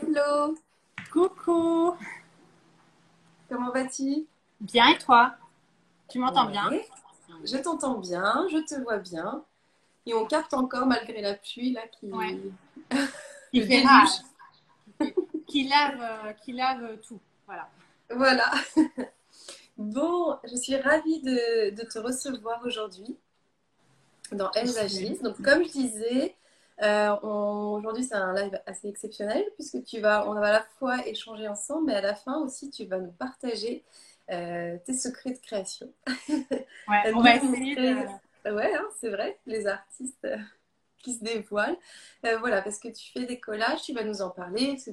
Hello, Coucou, comment vas-tu? Bien et toi? Tu m'entends bien? Je t'entends bien, je te vois bien. Et on capte encore malgré la pluie là qui. Ouais. Il fait rage. Qui lave, euh, qui lave tout. Voilà. Voilà. Bon, je suis ravie de, de te recevoir aujourd'hui dans Elles agissent. Donc, comme je disais, euh, on- aujourd'hui c'est un live assez exceptionnel puisque tu vas, on va à la fois échanger ensemble, mais à la fin aussi tu vas nous partager euh, tes secrets de création. Ouais, on va essayer de. Ouais, hein, c'est vrai, les artistes euh, qui se dévoilent. Euh, voilà, parce que tu fais des collages, tu vas nous en parler. C'est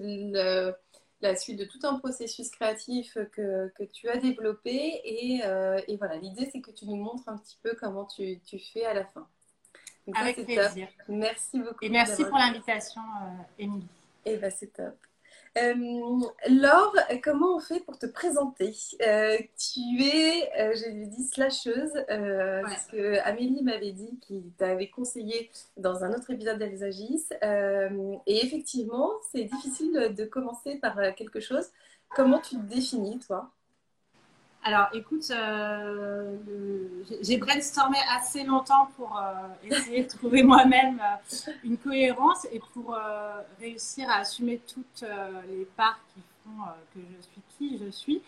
la suite de tout un processus créatif que, que tu as développé. Et, euh, et voilà, l'idée, c'est que tu nous montres un petit peu comment tu, tu fais à la fin. Ça, Avec plaisir. top. Merci beaucoup. Et merci pour l'invitation, euh, Émilie. eh ben, c'est top. Euh, Laure, comment on fait pour te présenter? Euh, Tu es, euh, j'ai dit, slasheuse, Ouais. parce que Amélie m'avait dit qu'il t'avait conseillé dans un autre épisode d'Elles agissent. Et effectivement, c'est difficile de, de commencer par quelque chose. Comment tu te définis, toi? Alors, écoute, euh, j'ai- brainstormé assez longtemps pour euh, essayer de trouver moi-même euh, une cohérence et pour réussir à assumer toutes les parts qui font que je suis qui je suis.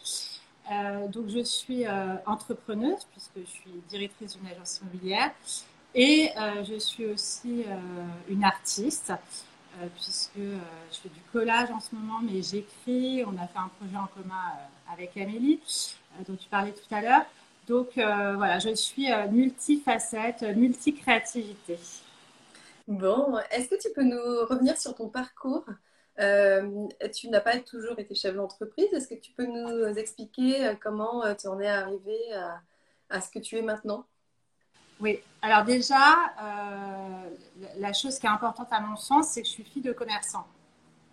Donc, je suis entrepreneuse puisque je suis directrice d'une agence immobilière et je suis aussi une artiste puisque je fais du collage en ce moment, mais j'écris. On a fait un projet en commun avec Amélie dont tu parlais tout à l'heure. Donc euh, voilà, je suis euh, multifacette, euh, multicréativité. Bon, est-ce que tu peux nous revenir sur ton parcours? Euh, Tu n'as pas toujours été chef d'entreprise. Est-ce que tu peux nous expliquer euh, comment tu en es arrivé à, à ce que tu es maintenant? Oui, alors déjà, euh, la chose qui est importante à mon sens, c'est que je suis fille de commerçant.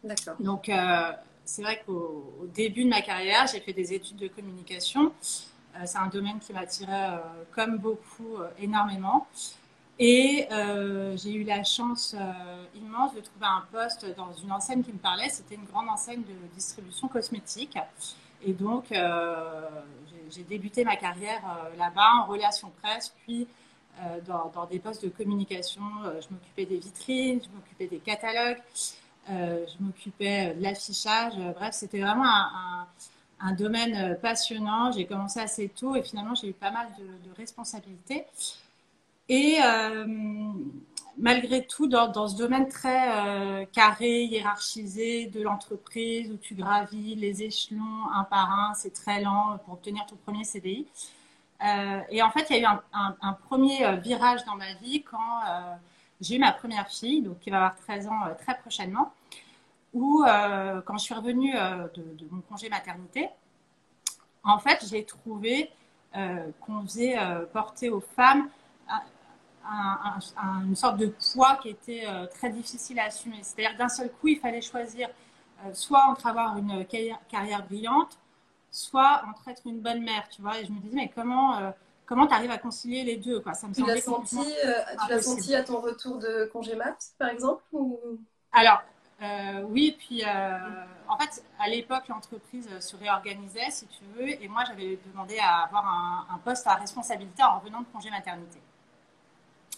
D'accord. Donc euh, c'est vrai qu'au au début de ma carrière, j'ai fait des études de communication. Euh, c'est un domaine qui m'attirait, euh, comme beaucoup, euh, énormément. Et j'ai eu la chance immense de trouver un poste dans une enseigne qui me parlait. C'était une grande enseigne de distribution cosmétique. Et donc, j'ai- débuté ma carrière là-bas en relation presse, puis dans, des postes de communication. Je m'occupais des vitrines, je m'occupais des catalogues, je m'occupais de l'affichage. Euh, Bref, c'était vraiment un, domaine euh, passionnant. J'ai commencé assez tôt et finalement, j'ai eu pas mal de, responsabilités. Et euh, malgré tout, dans, ce domaine très euh, carré, hiérarchisé de l'entreprise, où tu gravis les échelons un par un, c'est très lent pour obtenir ton premier CDI. Euh, et en fait, il y a eu un, premier euh, virage dans ma vie quand euh, j'ai eu ma première fille, donc qui va avoir 13 ans euh, très prochainement, où euh, quand je suis revenue euh, de, mon congé maternité, en fait, j'ai trouvé qu'on faisait porter aux femmes un- un- un- une sorte de poids qui était très difficile à assumer. C'est-à-dire d'un seul coup, il fallait choisir soit entre avoir une carrière, brillante, soit entre être une bonne mère, tu vois. Et je me disais, mais comment comment tu arrives à concilier les deux quoi? Ça me Tu l'as senti, euh, tu l'as impossible. senti à ton retour de congé mat, par exemple ou... Alors, euh, oui, puis euh, en fait, à l'époque, l'entreprise se réorganisait, si tu veux, et moi, j'avais demandé à avoir un, un poste à responsabilité en revenant de congé maternité.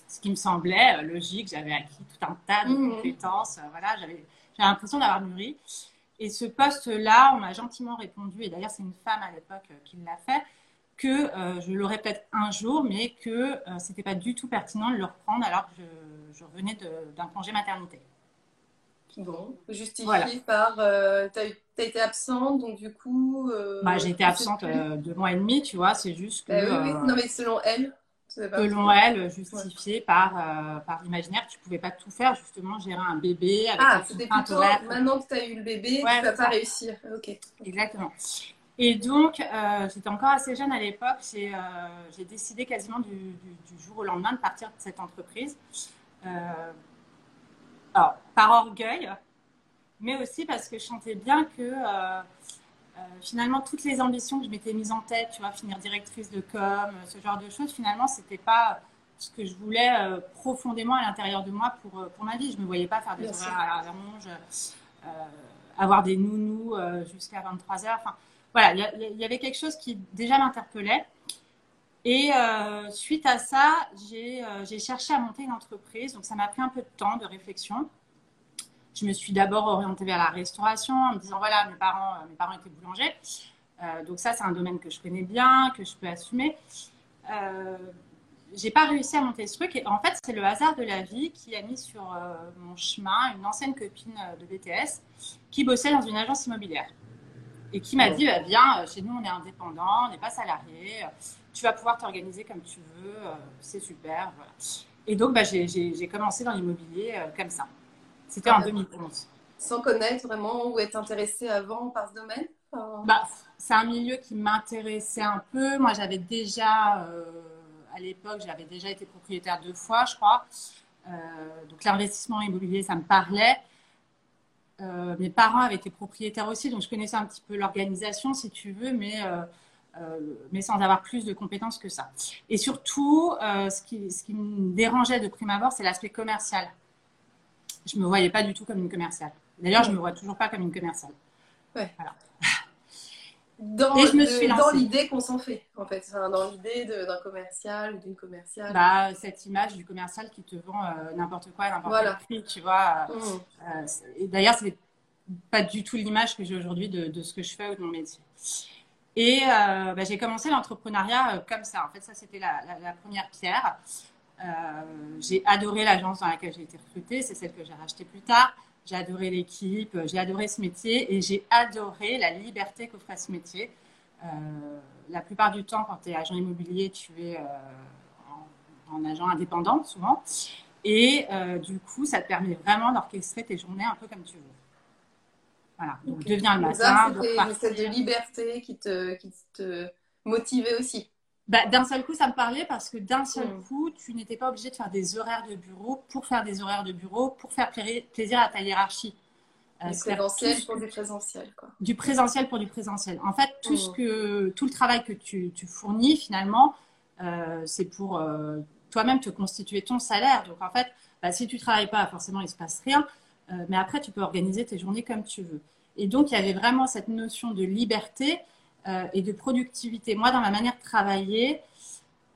Ce qui me semblait logique, j'avais acquis tout un tas de Mhm. compétences, voilà, j'avais l'impression d'avoir mûri. Et ce poste-là, on m'a gentiment répondu, et d'ailleurs, c'est une femme à l'époque qui l'a fait, que euh, je l'aurais peut-être un jour, mais que euh, c'était pas du tout pertinent de le reprendre alors que je, je revenais d'un congé maternité. Bon, justifié Voilà. par... Euh, tu as, été absente, donc du coup... euh, Bah, j'ai été absente euh, deux mois et demi, tu vois, c'est juste que. Bah oui, oui. Non, mais selon elle, selon elle, justifiée par, par l'imaginaire. Tu pouvais pas tout faire, justement, gérer un bébé avec Ah, c'était plutôt maintenant que tu as eu le bébé, tu vas pas réussir. Ok. Exactement. Et donc, euh, j'étais encore assez jeune à l'époque. J'ai euh, décidé quasiment du, du, jour au lendemain de partir de cette entreprise. alors, par orgueil, mais aussi parce que je sentais bien que euh, finalement, toutes les ambitions que je m'étais mise en tête, tu vois, finir directrice de com, euh, ce genre de choses, finalement, c'était pas ce que je voulais euh, profondément à l'intérieur de moi pour, pour ma vie. Je ne me voyais pas faire des horaires à la ronge, avoir des nounous jusqu'à 23 heures. Enfin, voilà, il y, avait quelque chose qui déjà m'interpellait. Et suite à ça, j'ai cherché à monter une entreprise. Donc, ça m'a pris un peu de temps de réflexion je me suis d'abord orientée vers la restauration en me disant voilà, mes parents, euh, mes parents étaient boulangers. Euh, donc ça, c'est un domaine que je connais bien, que je peux assumer. Euh, j'ai pas réussi à monter ce truc. Et en fait, c'est le hasard de la vie qui a mis sur euh, mon chemin une ancienne copine de BTS qui bossait dans une agence immobilière et qui m'a dit bah, Viens, chez nous, on est indépendant, on n'est pas salarié, tu vas pouvoir t'organiser comme tu veux, c'est super. Voilà. Et donc, bah, j'ai commencé dans l'immobilier comme ça. C'était en 2011. Sans connaître vraiment ou être intéressé avant par ce domaine bah, C'est un milieu qui m'intéressait un peu. Moi, j'avais déjà, euh, à l'époque, j'avais déjà été propriétaire deux fois, je crois. Euh, donc l'investissement immobilier, ça me parlait. Euh, mes parents avaient été propriétaires aussi, donc je connaissais un petit peu l'organisation, si tu veux, mais, mais sans avoir plus de compétences que ça. Et surtout, ce, qui, ce qui me dérangeait de prime abord, c'est l'aspect commercial je me voyais pas du tout comme une commerciale. D'ailleurs, je me vois toujours pas comme une commerciale. Ouais. Voilà. Dans, et je me suis dans l'idée qu'on s'en fait, en fait, dans l'idée d'un commercial ou d'une commerciale. Bah, cette image du commercial qui te vend euh, n'importe quoi, n'importe quel prix, tu vois. Mmh. Euh, et d'ailleurs, c'est pas du tout l'image que j'ai aujourd'hui de, de, ce que je fais ou de mon métier. Et euh, bah, j'ai commencé l'entrepreneuriat comme ça. En fait, ça, c'était la, la, première pierre. Euh, j'ai adoré l'agence dans laquelle j'ai été recrutée, c'est celle que j'ai rachetée plus tard. J'ai adoré l'équipe, j'ai adoré ce métier et j'ai adoré la liberté qu'offrait ce métier. Euh, la plupart du temps, quand tu es agent immobilier, tu es euh, en, agent indépendant souvent. Et du coup, ça te permet vraiment d'orchestrer tes journées un peu comme tu veux. Voilà, donc deviens le matin. C'était de liberté qui te, qui te motivait aussi. Bah, d'un seul coup, ça me parlait parce que d'un seul mm. coup, tu n'étais pas obligé de faire des horaires de bureau pour faire des horaires de bureau, pour faire plaisir à ta hiérarchie. Euh, du présentiel pour du présentiel. Quoi. Du présentiel pour du présentiel. En fait, tout, ce mm. que, tout le travail que tu, tu fournis, finalement, euh, c'est pour euh, toi-même te constituer ton salaire. Donc, en fait, bah, si tu ne travailles pas, forcément, il ne se passe rien. mais après, tu peux organiser tes journées comme tu veux. Et donc, il y avait vraiment cette notion de liberté et de productivité. Moi, dans ma manière de travailler,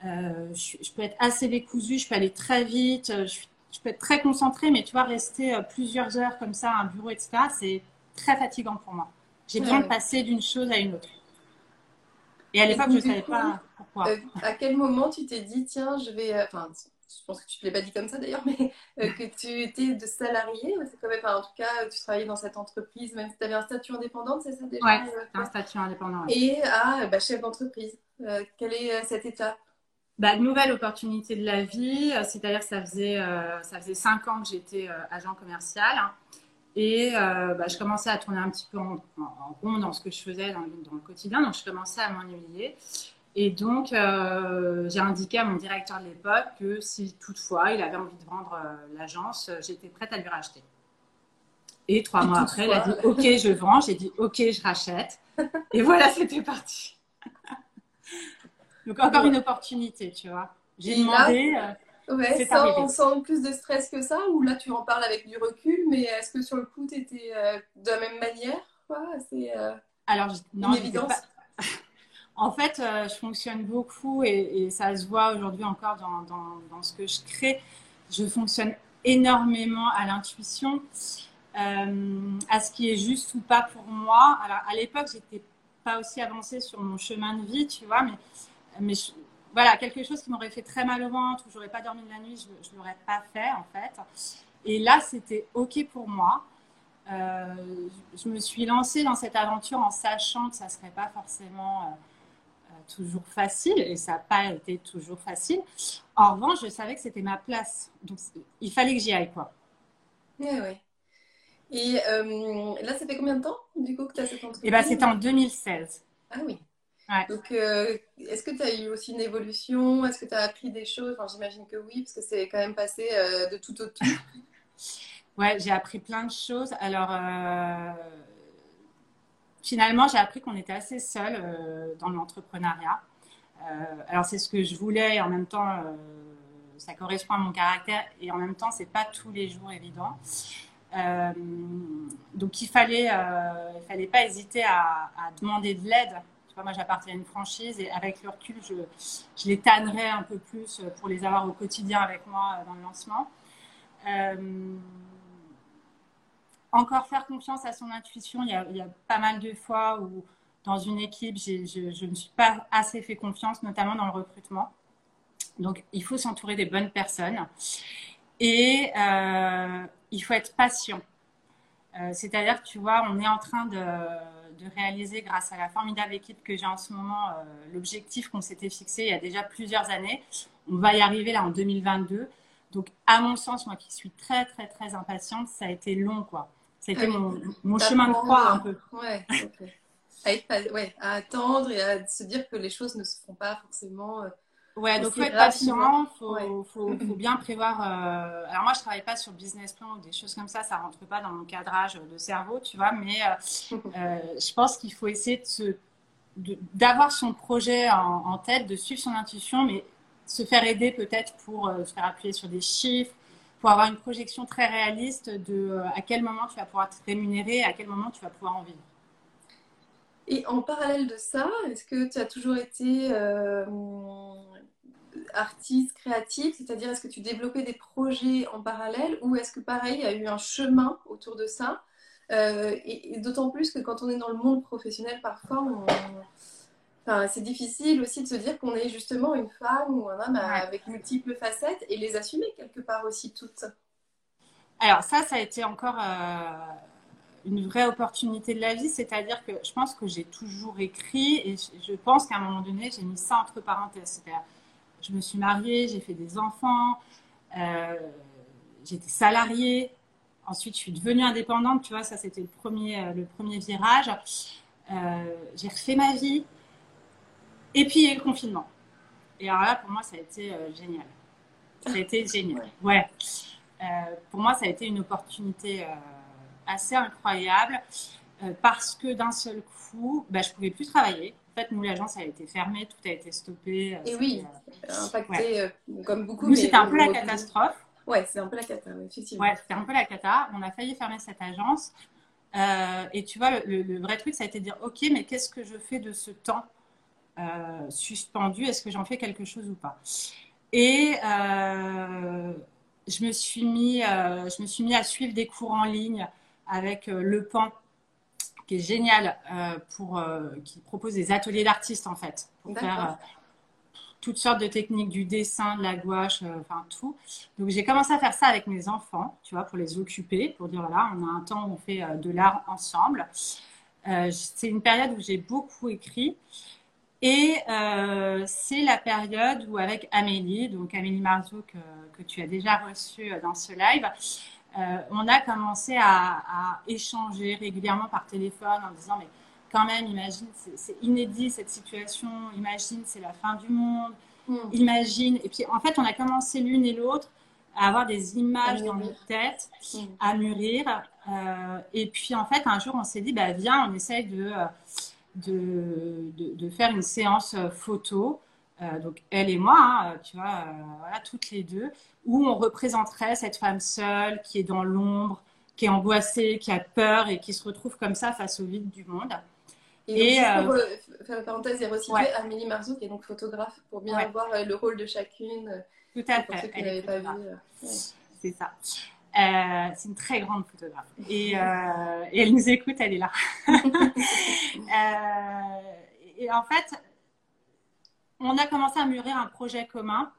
euh, je, peux être assez décousue, je peux aller très vite, euh, je, peux être très concentrée, mais tu vois, rester plusieurs heures comme ça à un bureau, etc., c'est très fatigant pour moi. J'ai besoin de passer d'une chose à une autre. Et à l'époque, je ne savais pas pourquoi. à quel moment tu t'es dit, tiens, je vais. Enfin, je pense que tu ne l'as pas dit comme ça d'ailleurs, mais que tu étais de salarié. C'est quand même, en tout cas, tu travaillais dans cette entreprise, même si tu avais un statut indépendant, c'est ça déjà Oui, un statut indépendant. Et à bah, chef d'entreprise. Euh, quelle est cette étape bah, nouvelle opportunité de la vie, c'est-à-dire que ça faisait, ça faisait cinq ans que j'étais agent commercial. Et bah, je commençais à tourner un petit peu en, rond dans ce que je faisais dans, dans, le quotidien. Donc, je commençais à m'ennuyer. Et donc, euh, j'ai indiqué à mon directeur de l'époque que si toutefois il avait envie de vendre euh, l'agence, euh, j'étais prête à lui racheter. Et trois mois après, il a dit OK, je vends. J'ai dit OK, je rachète. Et voilà, c'était parti. donc, encore une opportunité, tu vois. J'ai demandé. ouais, sans, sans, plus de stress que ça, ou là tu en parles avec du recul, mais est-ce que sur le coup, tu étais de la même manière C'est Alors, non, une évidence. En fait, euh, je fonctionne beaucoup et, ça se voit aujourd'hui encore dans, ce que je crée. Je fonctionne énormément à l'intuition, euh, à ce qui est juste ou pas pour moi. Alors, à l'époque, j'étais pas aussi avancée sur mon chemin de vie, tu vois, mais, voilà, quelque chose qui m'aurait fait très mal au ventre, où j'aurais pas dormi de la nuit, je, ne l'aurais pas fait en fait. Et là, c'était ok pour moi. Euh, je me suis lancée dans cette aventure en sachant que ça serait pas forcément toujours facile et ça n'a pas été toujours facile. En revanche, je savais que c'était ma place. Donc, il fallait que j'y aille, quoi. Ouais, ouais. Et euh, là, ça fait combien de temps, du coup, que tu as cette entreprise? Eh bien, c'était en 2016. Ah oui. Donc, euh, est-ce que tu as eu aussi une évolution? Est-ce que tu as appris des choses? Enfin, J'imagine que oui, parce que c'est quand même passé euh, de tout au tout. ouais, j'ai appris plein de choses. Alors, finalement, j'ai appris qu'on était assez seul dans l'entrepreneuriat. alors, c'est ce que je voulais et en même temps, ça correspond à mon caractère et en même temps, c'est pas tous les jours évident. Euh, donc il fallait, euh, fallait pas hésiter à, demander de l'aide. moi j'appartiens à une franchise et avec le recul, je, les tannerais un peu plus pour les avoir au quotidien avec moi dans le lancement. Euh, encore faire confiance à son intuition. Il y, a, pas mal de fois où dans une équipe, je, je ne suis pas assez fait confiance, notamment dans le recrutement. Donc, il faut s'entourer des bonnes personnes. Et euh, il faut être patient. Euh, c'est-à-dire tu vois, on est en train de, réaliser, grâce à la formidable équipe que j'ai en ce moment, euh, l'objectif qu'on s'était fixé il y a déjà plusieurs années. On va y arriver là en 2022. Donc, à mon sens, moi qui suis très, très, très impatiente, ça a été long, quoi. Ça a été mon, mon chemin de croix un peu. Ouais, à, attendre et à se dire que les choses ne se font pas forcément. Euh, Ouais, donc faut être patient, faut, faut, faut, bien prévoir. Euh... Alors moi, je travaille pas sur business plan ou des choses comme ça, ça rentre pas dans mon cadrage de cerveau, tu vois. Mais euh, euh, je pense qu'il faut essayer de d'avoir son projet en, en, tête, de suivre son intuition, mais se faire aider peut-être pour se faire appuyer sur des chiffres, pour avoir une projection très réaliste de euh, à quel moment tu vas pouvoir te rémunérer, à quel moment tu vas pouvoir en vivre. Et en parallèle de ça, est-ce que tu as toujours été euh, artiste, créatif? C'est-à-dire, est-ce que tu développais des projets en parallèle ou est-ce que pareil, il y a eu un chemin autour de ça? Euh, Et, d'autant plus que quand on est dans le monde professionnel, parfois, c'est difficile aussi de se dire qu'on est justement une femme ou un homme avec multiples facettes et les assumer quelque part aussi toutes. Alors ça, ça a été encore euh, une vraie opportunité de la vie, c'est-à-dire que je pense que j'ai toujours écrit et je pense qu'à un moment donné, j'ai mis ça entre parenthèses. Je me suis mariée, j'ai fait des enfants, euh, j'étais salariée, ensuite je suis devenue indépendante, tu vois, ça c'était le premier, euh, le premier virage. Euh, j'ai refait ma vie et puis il y a eu le confinement. Et alors là, pour moi, ça a été génial. Ça a été génial. Ouais. pour moi, ça a été une opportunité assez incroyable euh, parce que d'un seul coup, bah, je ne pouvais plus travailler. En fait, nous, l'agence a été fermée, tout a été stoppé. Euh, Et oui, euh, impacté comme beaucoup. Nous, c'était un peu la catastrophe. Ouais, c'est un peu la cata, effectivement. Ouais, c'était un peu la cata. On a failli fermer cette agence. et tu vois, le, vrai truc, ça a été de dire, OK, mais qu'est-ce que je fais de ce temps suspendu Est-ce que j'en fais quelque chose ou pas? Et je me suis mis, je me suis mis à suivre des cours en ligne avec euh, Le Pan, qui est génial, euh, pour, euh, qui propose des ateliers d'artistes en fait, pour faire toutes sortes de techniques, du dessin, de la gouache, enfin tout. Donc j'ai commencé à faire ça avec mes enfants, tu vois, pour les occuper, pour dire voilà, on a un temps où on fait de l'art ensemble. c'est une période où j'ai beaucoup écrit. Et c'est la période où avec Amélie, donc Amélie Marceau que, que tu as déjà reçue dans ce live, euh, on a commencé à, échanger régulièrement par téléphone en disant mais quand même, imagine, c'est inédit cette situation, imagine, c'est la fin du monde, hmm. imagine. Et puis en fait, on a commencé l'une et l'autre à avoir des images dans nos têtes, hmm. à mûrir. Euh, et puis en fait, un jour, on s'est dit, bah, viens, on essaye de, de, faire une séance photo. Euh, donc elle et moi, hein, tu vois, voilà, toutes les deux où on représenterait cette femme seule qui est dans l'ombre, qui est angoissée, qui a peur et qui se retrouve comme ça face au vide du monde. Et, pour euh, faire une parenthèse et resituer, Amélie qui est donc photographe, pour bien voir euh, le rôle de chacune. Euh, Tout à fait. Ceux pas vu. C'est ça. C'est une très grande photographe. Et, et, elle nous écoute, elle est là. et en fait, on a commencé à mûrir un projet commun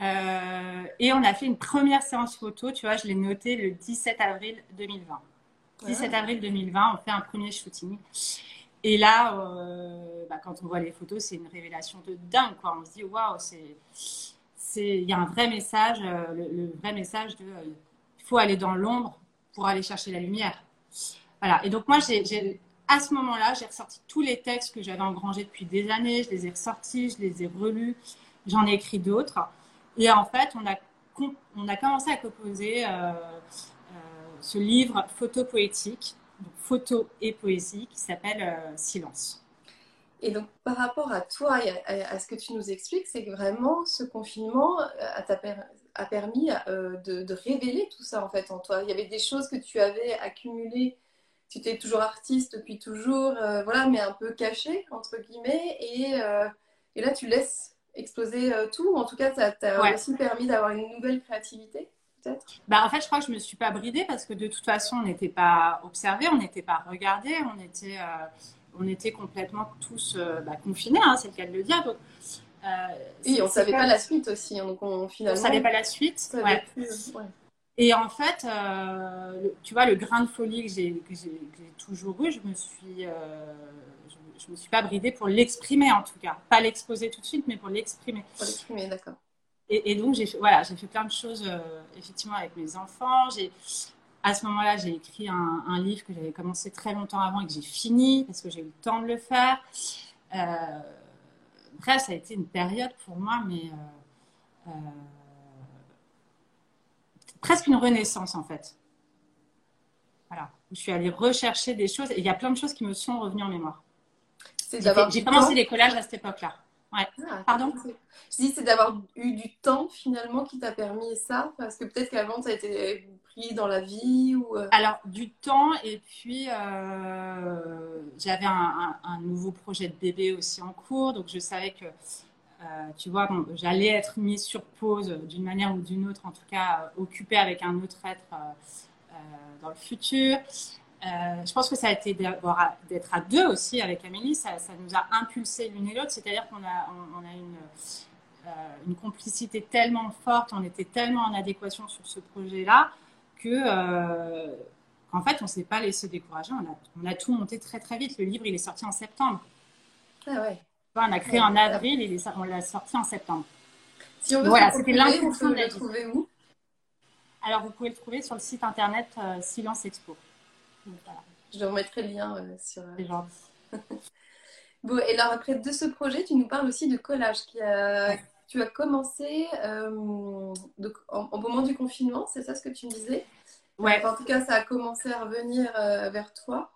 euh, et on a fait une première séance photo, tu vois, je l'ai noté le 17 avril 2020. 17 avril 2020, on fait un premier shooting. Et là, bah, quand on voit les photos, c'est une révélation de dingue. Quoi. On se dit, waouh, c'est il y a un vrai message, le, vrai message de il faut aller dans l'ombre pour aller chercher la lumière. Voilà. Et donc moi, j'ai à ce moment-là, j'ai ressorti tous les textes que j'avais engrangés depuis des années. Je les ai ressortis, je les ai relus. J'en ai écrit d'autres. Et en fait, on a, on a commencé à composer euh, euh, ce livre photo poétique, photo et poésie, qui s'appelle euh, Silence. Et donc, par rapport à toi et à, ce que tu nous expliques, c'est que vraiment ce confinement a, permis de, de, révéler tout ça en fait en toi. Il y avait des choses que tu avais accumulées tu étais toujours artiste depuis toujours, euh, voilà, mais un peu caché, entre guillemets. Et, euh, et là, tu laisses exploser euh, tout. En tout cas, ça t'a aussi permis d'avoir une nouvelle créativité, peut-être? Bah, En fait, je crois que je ne me suis pas bridée parce que de toute façon, on n'était pas observés, on n'était pas regardés, on était, on était complètement tous bah, confinés, hein, c'est le cas de le dire. Donc, oui, on ne savait pas la suite aussi. Hein, donc on, finalement, on ne savait pas la suite. Ouais. Et en fait, euh, tu vois, le grain de folie que j'ai toujours eu, je me suis, euh, je, me suis pas bridée pour l'exprimer en tout cas, pas l'exposer tout de suite, mais pour l'exprimer. Pour l'exprimer, d'accord. Et, donc j'ai fait, voilà, j'ai fait plein de choses euh, effectivement avec mes enfants. J'ai à ce moment-là, j'ai écrit un, un, livre que j'avais commencé très longtemps avant et que j'ai fini parce que j'ai eu le temps de le faire. bref, ça a été une période pour moi, mais presque une renaissance en fait. Voilà. Je suis allée rechercher des choses et il y a plein de choses qui me sont revenues en mémoire. J'ai commencé les collages à cette époque-là. Ouais. Ah, Pardon? Je dis c'est d'avoir eu du temps finalement qui t'a permis ça? Parce que peut-être qu'avant ça a été pris dans la vie ou. Euh, Alors du temps et puis euh, j'avais un, nouveau projet de bébé aussi en cours donc je savais que euh, tu vois, j'allais être mise sur pause d'une manière ou d'une autre, en tout cas occupée avec un autre être euh, dans le futur. Je pense que ça a été d'être à deux aussi avec Amélie, ça, nous a impulsé l'une et l'autre, c'est-à-dire qu'on a, on, a une, une, complicité tellement forte, on était tellement en adéquation sur ce projet-là que qu'en fait on ne s'est pas laissé décourager, on a, on a, tout monté très très vite. Le livre il est sorti en septembre. Ah ouais. On a créé en avril et on l'a sorti en septembre. Si on veut voilà, c'était l'intention de la trouver où? Alors, vous pouvez le trouver sur le site internet euh, Silence Expo. Je remettrai le lien euh, sur. Euh, C'est bon, et alors, après de ce projet, tu nous parles aussi de collage qui a. Tu as commencé donc, au moment du confinement, c'est ça ce que tu me disais? Ouais. en tout cas, ça a commencé à revenir vers toi.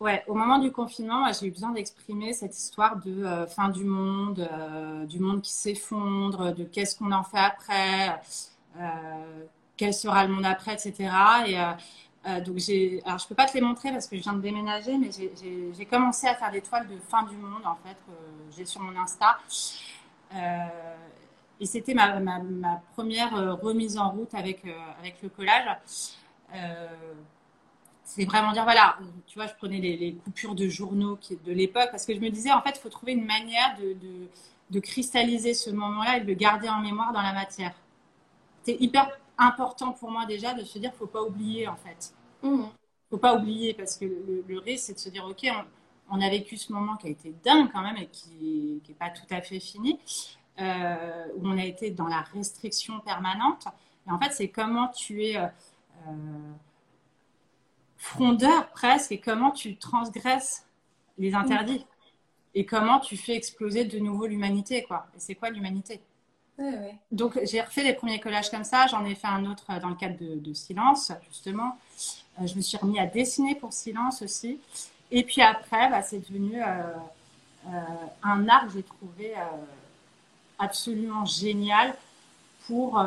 Ouais, au moment du confinement, j'ai eu besoin d'exprimer cette histoire de euh, fin du monde, euh, du monde qui s'effondre, de qu'est-ce qu'on en fait après, euh, quel sera le monde après, etc. Et donc j'ai, alors je peux pas te les montrer parce que je viens de déménager, mais j'ai commencé à faire des toiles de fin du monde en fait j'ai sur mon Insta. et c'était ma, première remise en route avec avec le collage c'est vraiment dire, voilà, tu vois, je prenais les, coupures de journaux de l'époque parce que je me disais, en fait, il faut trouver une manière de, de, cristalliser ce moment-là et de le garder en mémoire dans la matière. C'est hyper important pour moi déjà de se dire, faut pas oublier, en fait. ne mmh. Faut pas oublier parce que le, risque, c'est de se dire, OK, on, a vécu ce moment qui a été dingue quand même et qui n'est pas tout à fait fini, euh, où on a été dans la restriction permanente. Et en fait, c'est comment tu es... Euh, euh, frondeur presque et comment tu transgresses les interdits et comment tu fais exploser de nouveau l'humanité quoi. Et c'est quoi l'humanité? Donc j'ai refait les premiers collages comme ça, j'en ai fait un autre dans le cadre de, Silence justement. Euh, je me suis remis à dessiner pour Silence aussi. Et puis après, bah, c'est devenu euh, euh, un art que j'ai trouvé absolument génial pour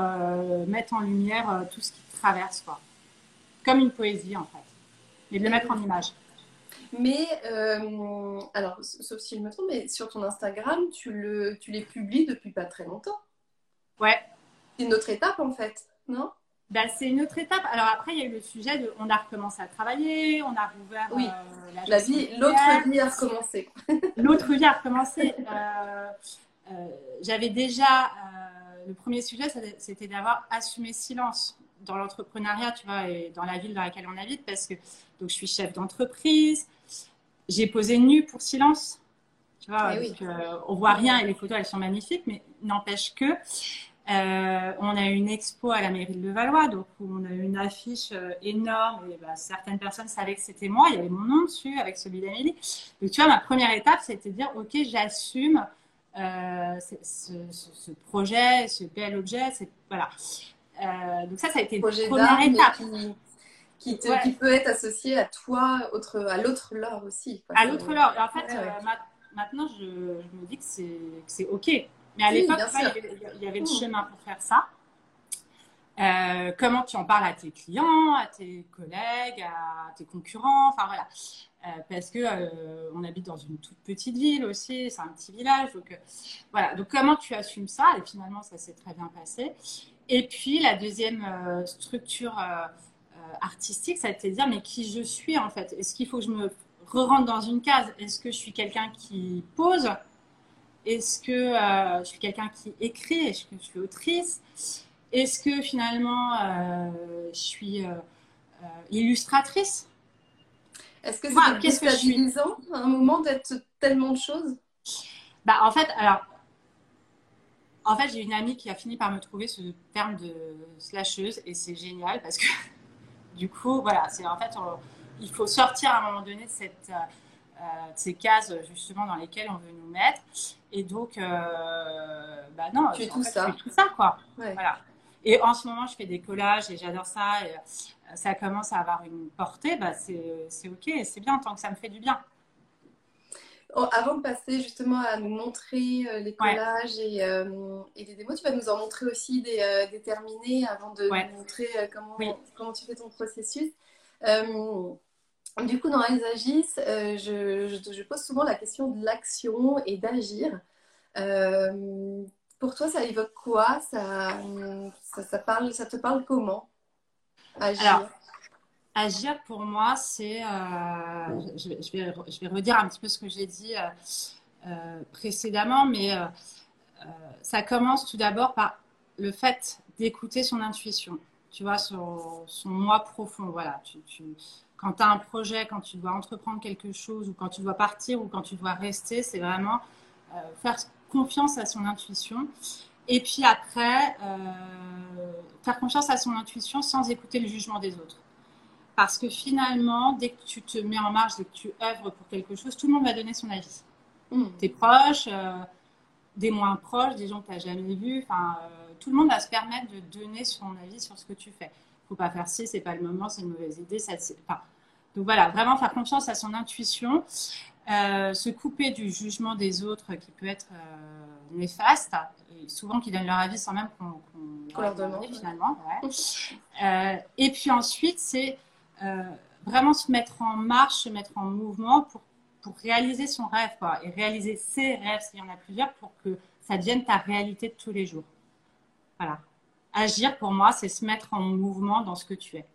mettre en lumière tout ce qui traverse quoi. Comme une poésie en fait et de le mettre en image. Mais, euh, alors, sauf si je me trompe, mais sur ton Instagram, tu, le, tu les publies depuis pas très longtemps. Ouais. C'est une autre étape en fait, non? Bah, c'est une autre étape. Alors après, il y a eu le sujet de, on a recommencé à travailler, on a rouvert oui. Euh, la, vie, l'autre vie a recommencé. l'autre vie a recommencé. Euh, j'avais déjà, le premier sujet, c'était d'avoir assumé silence dans l'entrepreneuriat, tu vois, et dans la ville dans laquelle on habite, parce que donc je suis chef d'entreprise, j'ai posé nu pour silence. Tu vois, Eh oui. on voit rien et les photos, elles sont magnifiques, mais n'empêche que euh, on a eu une expo à la mairie de Levallois, donc où on a eu une affiche euh, énorme et bah, certaines personnes savaient que c'était moi, il y avait mon nom dessus avec celui d'Amélie. Donc tu vois, ma première étape, c'était de dire, ok, j'assume euh, ce, ce, ce projet, ce bel objet, voilà. Euh, donc ça, ça a été Projet première étape. qui, qui, te- Ouais. qui peut être associé à toi, autre, à l'autre Laure aussi. quoi. À l'autre. Et en fait, Ouais, ouais. ma- maintenant, je, je me dis que c'est que c'est OK. Mais à Oui, l'époque, il y avait- il y avait le Mmh. chemin pour faire ça. Euh, comment tu en parles à tes clients, à tes collègues, à tes concurrents, enfin voilà. Euh, parce que euh, on habite dans une toute petite ville aussi, c'est un petit village, donc voilà. Donc comment tu assumes ça? Et finalement, ça s'est très bien passé. Et puis la deuxième structure artistique, ça a été de dire mais qui je suis en fait? Est-ce qu'il faut que je me re-rentre dans une case? Est-ce que je suis quelqu'un qui pose? Est-ce que euh, je suis quelqu'un qui écrit Est-ce que je suis autrice? Est-ce que finalement euh, je suis euh, illustratrice? Est-ce que c'est qu'est-ce que je suis? à un moment d'être tellement de choses? Bah, en fait, alors, en fait, j'ai une amie qui a fini par me trouver ce terme de slasheuse et c'est génial parce que du coup, voilà, c'est en fait, on- il faut sortir à un moment donné de, cette, ces cases justement dans lesquelles on veut nous mettre. Et donc, euh, bah non, Tu es tout fait, ça. je fais tout ça, quoi. Ouais. Voilà. Et en ce moment, je fais des collages et j'adore ça. Et euh, ça commence à avoir une portée. Bah, c'est OK, c'est bien tant que ça me fait du bien. Oh, avant de passer justement à nous montrer euh, les Ouais. collages et, euh, et les démos, tu vas nous en montrer aussi des, euh, des terminés avant de Ouais. nous montrer euh, comment, Oui. comment tu fais ton processus. Euh, du coup, dans Elles agissent, euh, je, pose souvent la question de l'action et d'agir. Euh, pour toi, ça évoque quoi? Ça, ça, te parle comment? Agir. Alors, Agir pour moi, c'est, euh, je, vais- je vais, redire un petit peu ce que j'ai dit précédemment, mais ça commence tout d'abord par le fait d'écouter son intuition, tu vois, son, moi profond. Voilà, quand tu as un projet, quand tu dois entreprendre quelque chose, ou quand tu dois partir, ou quand tu dois rester, c'est vraiment euh, faire confiance à son intuition. Et puis après, euh, faire confiance à son intuition sans écouter le jugement des autres. Parce que finalement, dès que tu te mets en marche, dès que tu œuvres pour quelque chose, tout le monde va donner son avis. Hmm. Tes proches, euh, des moins proches, des gens que tu n'as jamais vus, enfin, tout le monde va se permettre de donner son avis sur ce que tu fais. faut pas faire ci, c'est pas le moment, c'est une mauvaise idée. Ça, c'est- enfin, donc voilà, vraiment faire confiance à son intuition, euh, se couper du jugement des autres qui peut être euh, néfaste, et souvent qui donnent leur avis sans même qu'on Qu'on leur demande, finalement. ouais. Euh, et puis ensuite, c'est vraiment se mettre en marche, se mettre en mouvement pour, pour réaliser son rêve, quoi, et réaliser ses rêves, s'il y en a plusieurs, pour que ça devienne ta réalité de tous les jours. Voilà. Agir, pour moi, c'est se mettre en mouvement dans ce que tu es.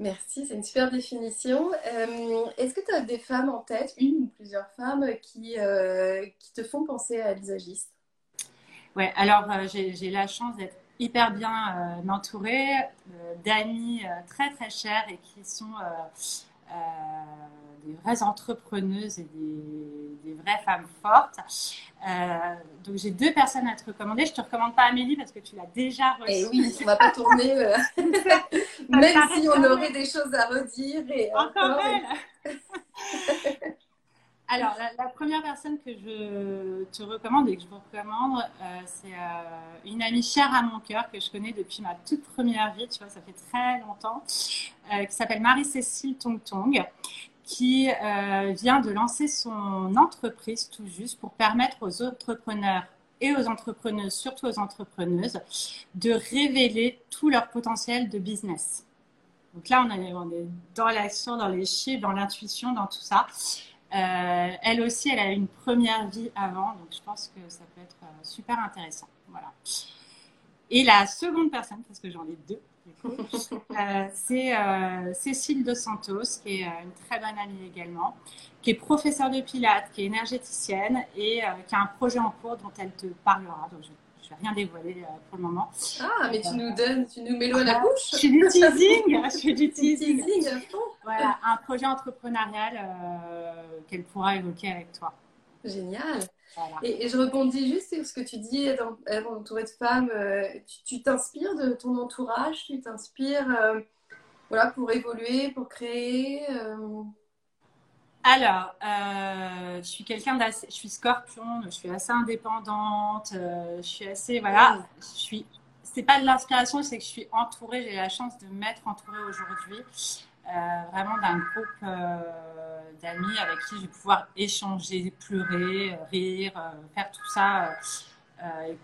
Merci, c'est une super définition. Euh, Est-ce que tu as des femmes en tête, une ou plusieurs femmes, qui, euh, qui te font penser à l'isagiste Ouais, alors euh, j'ai la chance d'être hyper bien entourée d'amis très très chers et qui sont des vraies entrepreneuses et des, des vraies femmes fortes. Donc j'ai deux personnes à te recommander. Je te recommande pas Amélie parce que tu l'as déjà reçue. Et Eh oui, on va pas tourner, même si on aurait des choses à redire. Et Encore Alors, la, la première personne que je te recommande et que je vous recommande, euh, c'est euh, une amie chère à mon cœur que je connais depuis ma toute première vie, tu vois, ça fait très longtemps, euh, qui s'appelle Marie-Cécile Tong Tong, qui vient de lancer son entreprise tout juste pour permettre aux entrepreneurs et aux entrepreneuses, surtout aux entrepreneuses, de révéler tout leur potentiel de business. Donc là, on est, dans l'action, dans les chiffres, dans l'intuition, dans tout ça. Euh, elle aussi, elle a eu une première vie avant, donc je pense que ça peut être euh, super intéressant. Voilà. Et la seconde personne, parce que j'en ai deux, du coup, euh, c'est euh, Cécile Dos Santos, qui est euh, une très bonne amie également, qui est professeure de pilates, qui est énergéticienne et qui a un projet en cours dont elle te parlera. Donc je, je vais rien dévoiler pour le moment. Ah, mais tu nous donnes, tu nous mets l'eau à la bouche. Je fais du teasing, je fais du teasing. Voilà, un projet entrepreneurial qu'elle pourra évoquer avec toi. Génial. Et, je rebondis juste sur ce que tu dis, dans, entourée de femmes, tu t'inspires de ton entourage, tu t'inspires voilà, pour évoluer, pour créer alors, euh, je suis quelqu'un d'assez, je suis scorpion, je suis assez indépendante, euh, je suis assez, voilà, je suis, c'est pas de l'inspiration, c'est que je suis entourée, j'ai la chance de m'être entourée aujourd'hui, euh, vraiment d'un groupe d'amis avec qui je vais pouvoir échanger, pleurer, rire, faire tout ça,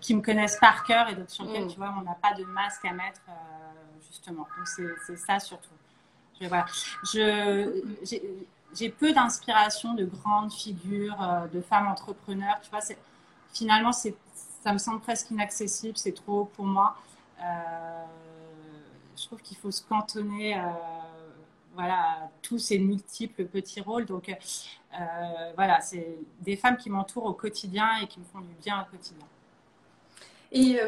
qui me connaissent par cœur et d'autres sur lesquels, mm. tu vois, on n'a pas de masque à mettre, justement. Donc, c'est ça surtout. Je, voilà. Je, j'ai peu d'inspiration de grandes figures, euh, de femmes entrepreneurs. Tu vois, finalement, ça me semble presque inaccessible, c'est trop pour moi. Euh, je trouve qu'il faut se cantonner euh, voilà, tous ces multiples petits rôles. Donc, voilà, c'est des femmes qui m'entourent au quotidien et qui me font du bien au quotidien. Et,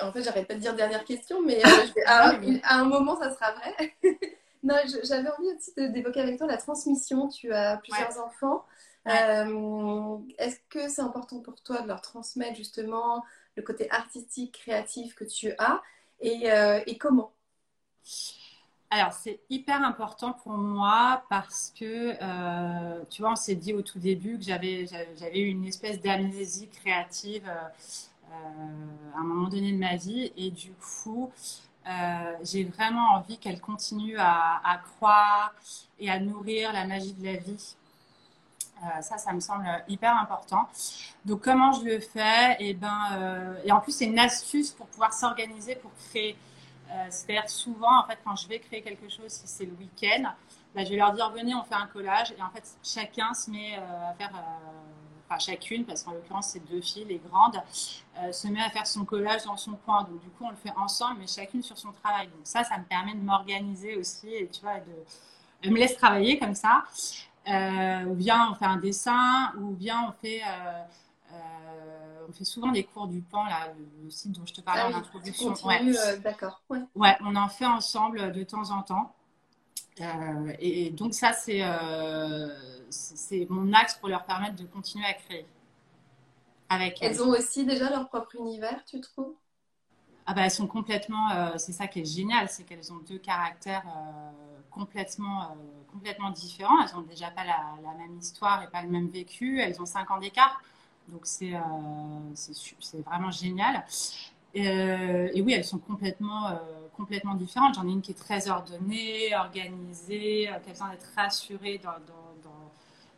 en fait, j'arrête pas de dire dernière question, mais à, à, un moment, ça sera vrai. Non, j'avais envie aussi d'évoquer avec toi la transmission. Tu as plusieurs enfants. Euh, est-ce que c'est important pour toi de leur transmettre justement le côté artistique, créatif que tu as? Et, euh, comment? Alors, c'est hyper important pour moi parce que, euh, tu vois, on s'est dit au tout début que j'avais, eu une espèce d'amnésie créative à un moment donné de ma vie. Et du coup, euh, j'ai vraiment envie qu'elle continue à, croire et à nourrir la magie de la vie. Euh, ça, ça me semble hyper important. Donc, comment je le fais? Eh ben, euh, et en plus, c'est une astuce pour pouvoir s'organiser pour créer. C'est-à-dire, souvent, en fait, quand je vais créer quelque chose, si c'est le week-end, bah, je vais leur dire venez, on fait un collage. Et en fait, chacun se met à faire enfin chacune, parce qu'en l'occurrence c'est deux filles, les grandes, euh, se met à faire son collage dans son coin. Donc du coup on le fait ensemble, mais chacune sur son travail. Donc ça, ça me permet de m'organiser aussi, et tu vois, de, elle me laisse travailler comme ça. Euh, ou bien on fait un dessin, ou bien on fait euh, on fait souvent des cours du pan, là, le site dont je te parlais ah en introduction. Ouais. D'accord. Ouais. ouais. on en fait ensemble de temps en temps. et, donc ça, c'est c'est mon axe pour leur permettre de continuer à créer. Avec elles. ont aussi déjà leur propre univers, tu trouves? Ah bah, elles sont complètement, euh, c'est ça qui est génial, c'est qu'elles ont deux caractères euh, complètement, euh, complètement différents. Elles n'ont déjà pas la, même histoire et pas le même vécu. Elles ont cinq ans d'écart, donc c'est c'est vraiment génial. et oui, elles sont complètement, complètement différentes. J'en ai une qui est très ordonnée, organisée, qui a besoin d'être rassurée dans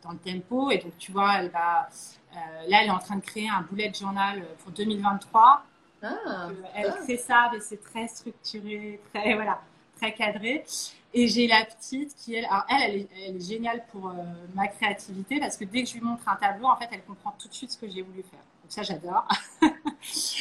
dans le tempo. Et donc, tu vois, elle va. Euh, là, elle est en train de créer un bullet journal pour 2023. Ah, euh, elle fait ça, mais c'est très structuré, très, voilà, très cadré. Et j'ai la petite qui, elle, alors elle, elle est, géniale pour euh, ma créativité parce que dès que je lui montre un tableau, en fait, elle comprend tout de suite ce que j'ai voulu faire. Donc ça, j'adore.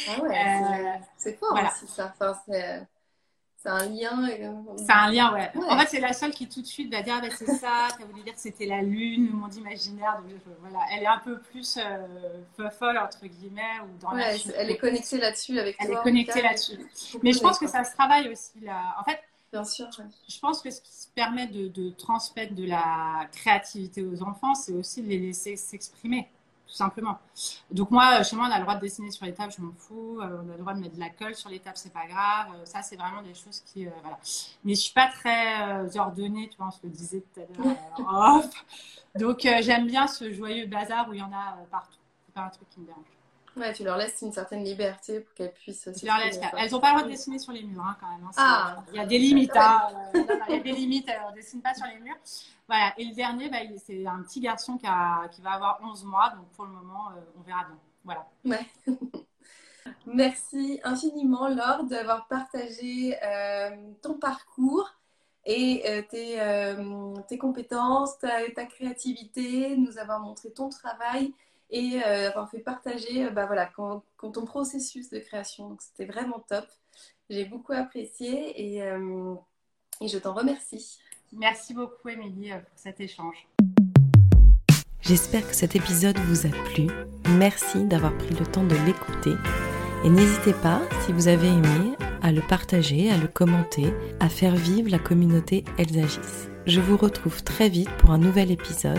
Ah ouais, c'est fort voilà. aussi ça. Enfin, c'est un lien. Euh, c'est un lien, ouais. En fait, c'est la seule qui tout de suite va dire ah, ben, c'est ça, ça voulu dire que c'était la lune, le monde imaginaire. Donc, voilà. Elle est un peu plus euh, folle, entre guillemets. Ou dans ouais, elle est connectée là-dessus avec elle toi. Elle est connectée là-dessus. Mais je pense que ça se travaille aussi. Là. En fait, Bien sûr. Je pense que ce qui se permet de, de transmettre de la créativité aux enfants, c'est aussi de les laisser s'exprimer tout simplement. Donc moi, chez moi, on a le droit de dessiner sur les tables, je m'en fous. Euh, on a le droit de mettre de la colle sur les tables, c'est pas grave. Euh, ça, c'est vraiment des choses qui, euh, voilà. Mais je suis pas très ordonnée, tu vois, on se le disait tout à l'heure. Donc j'aime bien ce joyeux bazar où il y en a partout. C'est pas un truc qui me dérange. Ouais, tu leur laisses une certaine liberté pour qu'elles puissent. Je leur laisse. Elles n'ont pas le droit de dessiner sur les murs, hein, quand même. Hein, ah. Il y a des limites. Hein, il y a des limites. Elles ne dessinent pas sur les murs. Voilà. Et le dernier, bah, c'est un petit garçon qui, a, qui, va avoir 11 mois. Donc pour le moment, euh, on verra bien. Voilà. Ouais. Merci infiniment, Laure, d'avoir partagé euh, ton parcours et euh, tes, tes, compétences, ta, ta, créativité, nous avoir montré ton travail et avoir fait partager bah, voilà, quand, quand ton processus de création. Donc c'était vraiment top. J'ai beaucoup apprécié et, et je t'en remercie. Merci beaucoup, Émilie, pour cet échange. J'espère que cet épisode vous a plu. Merci d'avoir pris le temps de l'écouter. Et n'hésitez pas, si vous avez aimé, à le partager, à le commenter, à faire vivre la communauté Elsagis. Je vous retrouve très vite pour un nouvel épisode